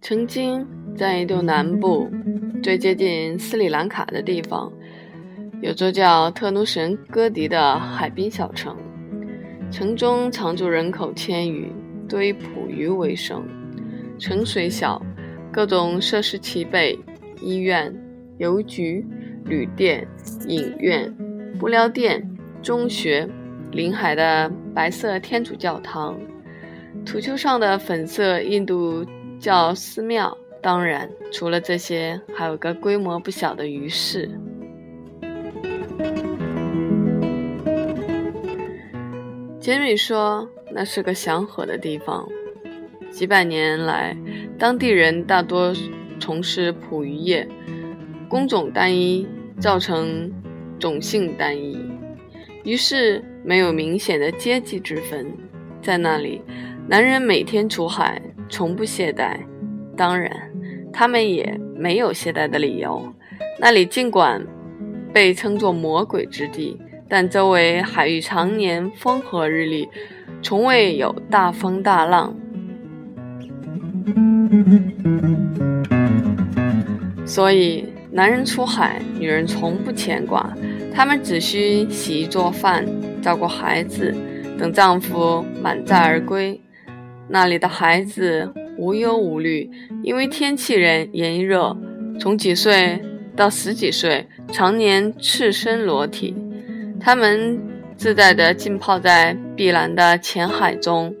曾经在印度南部最接近斯里兰卡的地方，有座叫特努什戈迪的海滨小城，城中常住人口千余，多以捕鱼为生。城虽小，各种设施齐备：医院、邮局、旅店、影院、布料店、中学、临海的白色天主教堂、土丘上的粉色印度。教寺庙，当然，除了这些，还有个规模不小的鱼市。杰米说，那是个祥和的地方。几百年来，当地人大多从事捕鱼业，工种单一，造成种姓单一，于是没有明显的阶级之分。在那里，男人每天出海。从不懈怠，当然，他们也没有懈怠的理由。那里尽管被称作魔鬼之地，但周围海域常年风和日丽，从未有大风大浪。所以，男人出海，女人从不牵挂，他们只需洗衣做饭、照顾孩子，等丈夫满载而归。那里的孩子无忧无虑，因为天气人炎热，从几岁到十几岁，常年赤身裸体。他们自在地浸泡在碧蓝的浅海中，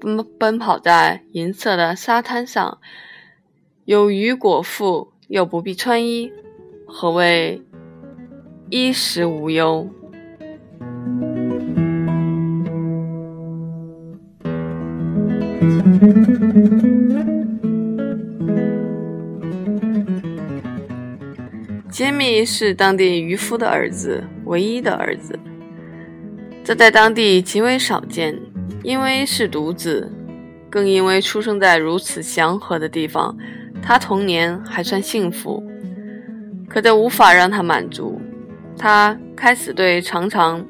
奔奔跑在银色的沙滩上，有鱼果腹，又不必穿衣。何谓衣食无忧？杰米是当地渔夫的儿子，唯一的儿子。这在当地极为少见，因为是独子，更因为出生在如此祥和的地方，他童年还算幸福。可这无法让他满足，他开始对常常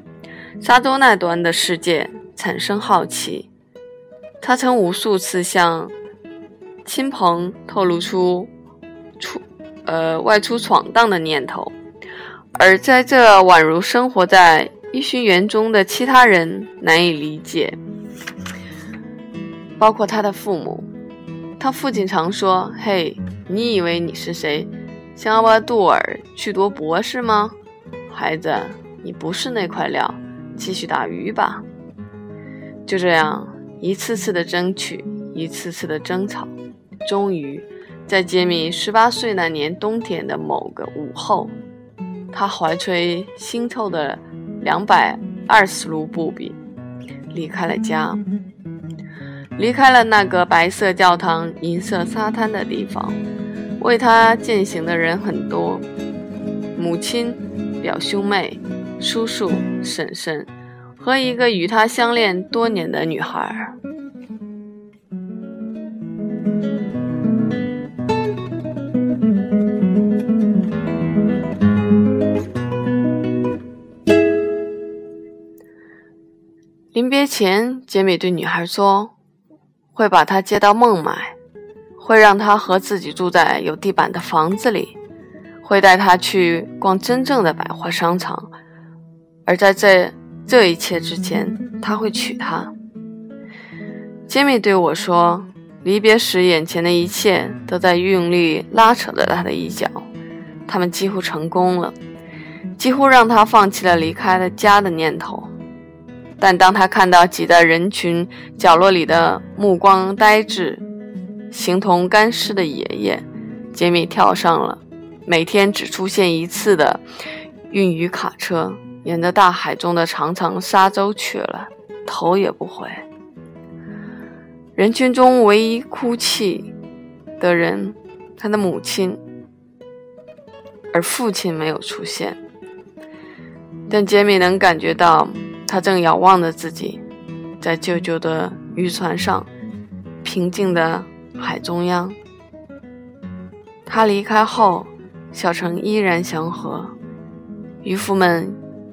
沙洲那端的世界产生好奇。他曾无数次向亲朋透露出出呃外出闯荡的念头，而在这宛如生活在一熏园中的其他人难以理解，包括他的父母。他父亲常说：“嘿，你以为你是谁？想要把杜尔去读博士吗？孩子，你不是那块料，继续打鱼吧。”就这样。一次次的争取，一次次的争吵，终于，在杰米十八岁那年冬天的某个午后，他怀揣腥臭的两百二十卢布币，离开了家，离开了那个白色教堂、银色沙滩的地方。为他践行的人很多，母亲、表兄妹、叔叔、婶婶。和一个与他相恋多年的女孩。临别前，杰米对女孩说：“会把她接到孟买，会让她和自己住在有地板的房子里，会带她去逛真正的百货商场，而在这。”这一切之前，他会娶她。杰米对我说：“离别时，眼前的一切都在用力拉扯着他的衣角。他们几乎成功了，几乎让他放弃了离开了家的念头。但当他看到挤在人群角落里的目光呆滞、形同干尸的爷爷，杰米跳上了每天只出现一次的运鱼卡车。”沿着大海中的长长沙洲去了，头也不回。人群中唯一哭泣的人，他的母亲，而父亲没有出现。但杰米能感觉到，他正遥望着自己，在舅舅的渔船上，平静的海中央。他离开后，小城依然祥和，渔夫们。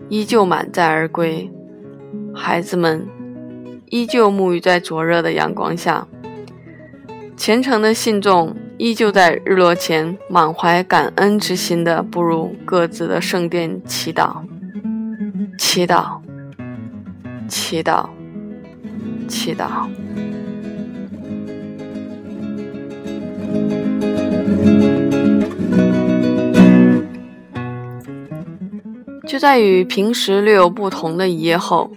依旧满载而归，孩子们依旧沐浴在灼热的阳光下，虔诚的信众依旧在日落前满怀感恩之心的步入各自的圣殿祈祷，祈祷，祈祷，祈祷。就在与平时略有不同的一夜后，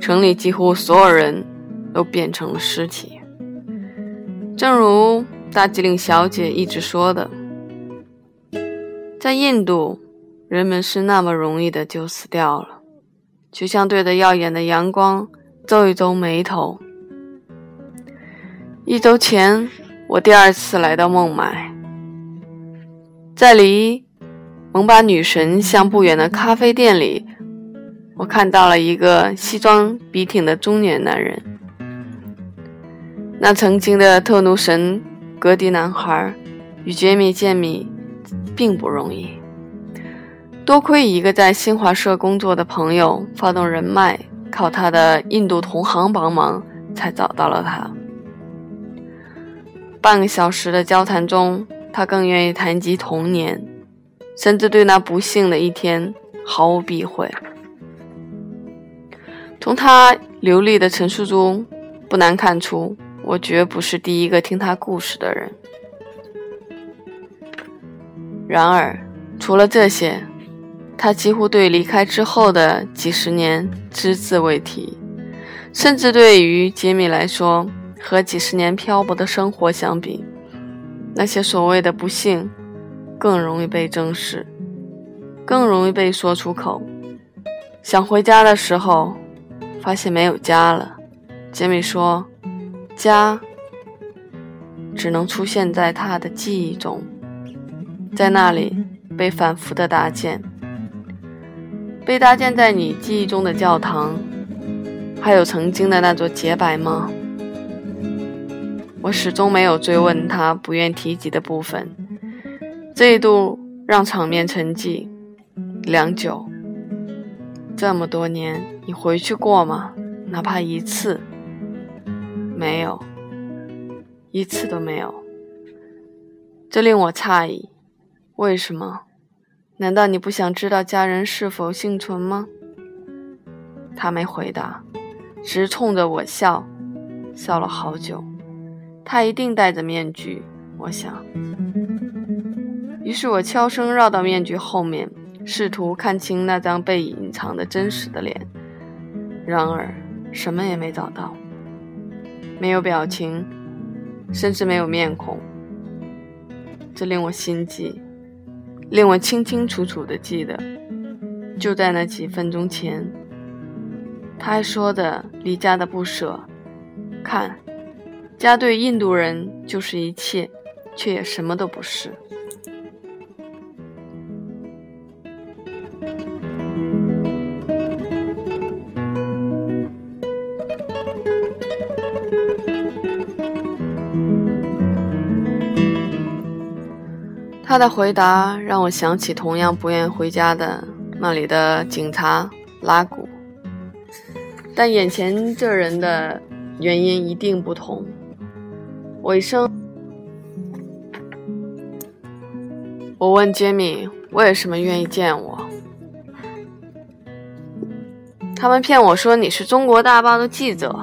城里几乎所有人都变成了尸体。正如大吉岭小姐一直说的，在印度，人们是那么容易的就死掉了，就像对着耀眼的阳光皱一皱眉头。一周前，我第二次来到孟买，在离。蒙巴女神像不远的咖啡店里，我看到了一个西装笔挺的中年男人。那曾经的特奴神格迪男孩与杰米见面并不容易，多亏一个在新华社工作的朋友发动人脉，靠他的印度同行帮忙，才找到了他。半个小时的交谈中，他更愿意谈及童年。甚至对那不幸的一天毫无避讳。从他流利的陈述中，不难看出，我绝不是第一个听他故事的人。然而，除了这些，他几乎对离开之后的几十年只字未提，甚至对于杰米来说，和几十年漂泊的生活相比，那些所谓的不幸。更容易被正视，更容易被说出口。想回家的时候，发现没有家了。杰米说：“家只能出现在他的记忆中，在那里被反复的搭建，被搭建在你记忆中的教堂，还有曾经的那座洁白吗？”我始终没有追问他不愿提及的部分。这一度让场面沉寂良久。这么多年，你回去过吗？哪怕一次？没有，一次都没有。这令我诧异。为什么？难道你不想知道家人是否幸存吗？他没回答，只冲着我笑，笑了好久。他一定戴着面具，我想。于是我悄声绕到面具后面，试图看清那张被隐藏的真实的脸。然而，什么也没找到，没有表情，甚至没有面孔。这令我心悸，令我清清楚楚的记得，就在那几分钟前，他还说的离家的不舍。看，家对印度人就是一切，却也什么都不是。他的回答让我想起同样不愿回家的那里的警察拉古，但眼前这人的原因一定不同。尾声，我问杰米为什么愿意见我，他们骗我说你是中国大报的记者，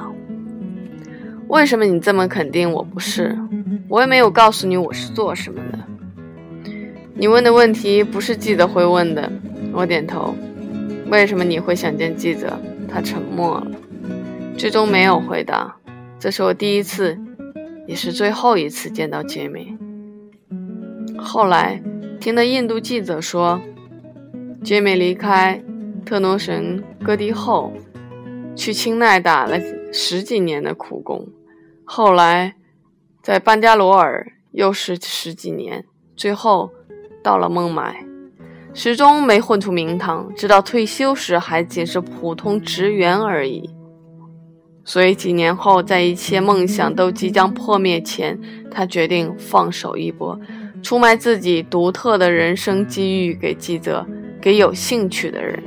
为什么你这么肯定我不是？我也没有告诉你我是做什么的。你问的问题不是记者会问的，我点头。为什么你会想见记者？他沉默了，最终没有回答。这是我第一次，也是最后一次见到杰米。后来听的印度记者说，杰米离开特诺神戈地后，去清奈打了十几年的苦工，后来在班加罗尔又是十几年，最后。到了孟买，始终没混出名堂，直到退休时还仅是普通职员而已。所以几年后，在一切梦想都即将破灭前，他决定放手一搏，出卖自己独特的人生机遇给记者，给有兴趣的人，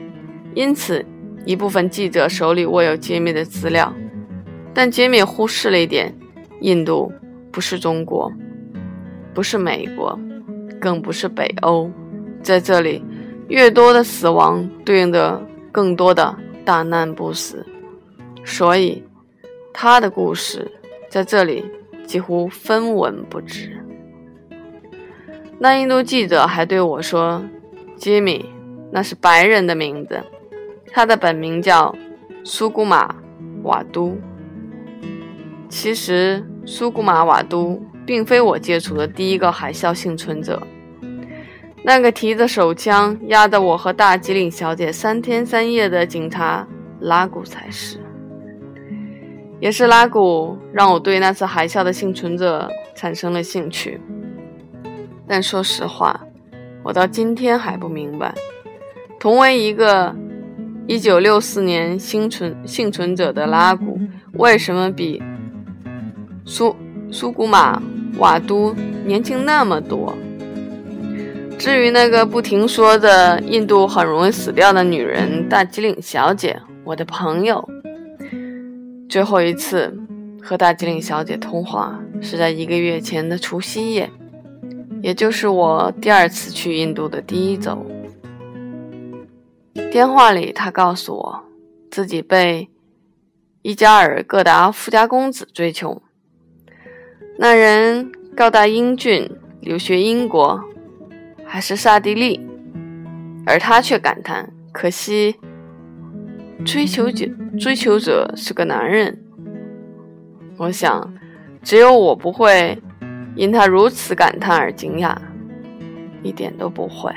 因此，一部分记者手里握有杰米的资料，但杰米忽视了一点：印度不是中国，不是美国，更不是北欧。在这里，越多的死亡对应的更多的大难不死，所以他的故事在这里几乎分文不值。那印度记者还对我说：“杰米，那是白人的名字，他的本名叫苏古马瓦都。”其实，苏古马瓦都并非我接触的第一个海啸幸存者。那个提着手枪压着我和大吉岭小姐三天三夜的警察拉古才是，也是拉古让我对那次海啸的幸存者产生了兴趣。但说实话，我到今天还不明白，同为一个1964年幸存幸存者的拉古，为什么比苏苏古马瓦都年轻那么多。至于那个不停说的印度很容易死掉的女人大吉岭小姐，我的朋友，最后一次和大吉岭小姐通话是在一个月前的除夕夜，也就是我第二次去印度的第一周。电话里，她告诉我自己被伊加尔各答富家公子追求，那人高大英俊，留学英国。还是萨蒂利，而他却感叹：“可惜，追求者追求者是个男人。”我想，只有我不会因他如此感叹而惊讶，一点都不会。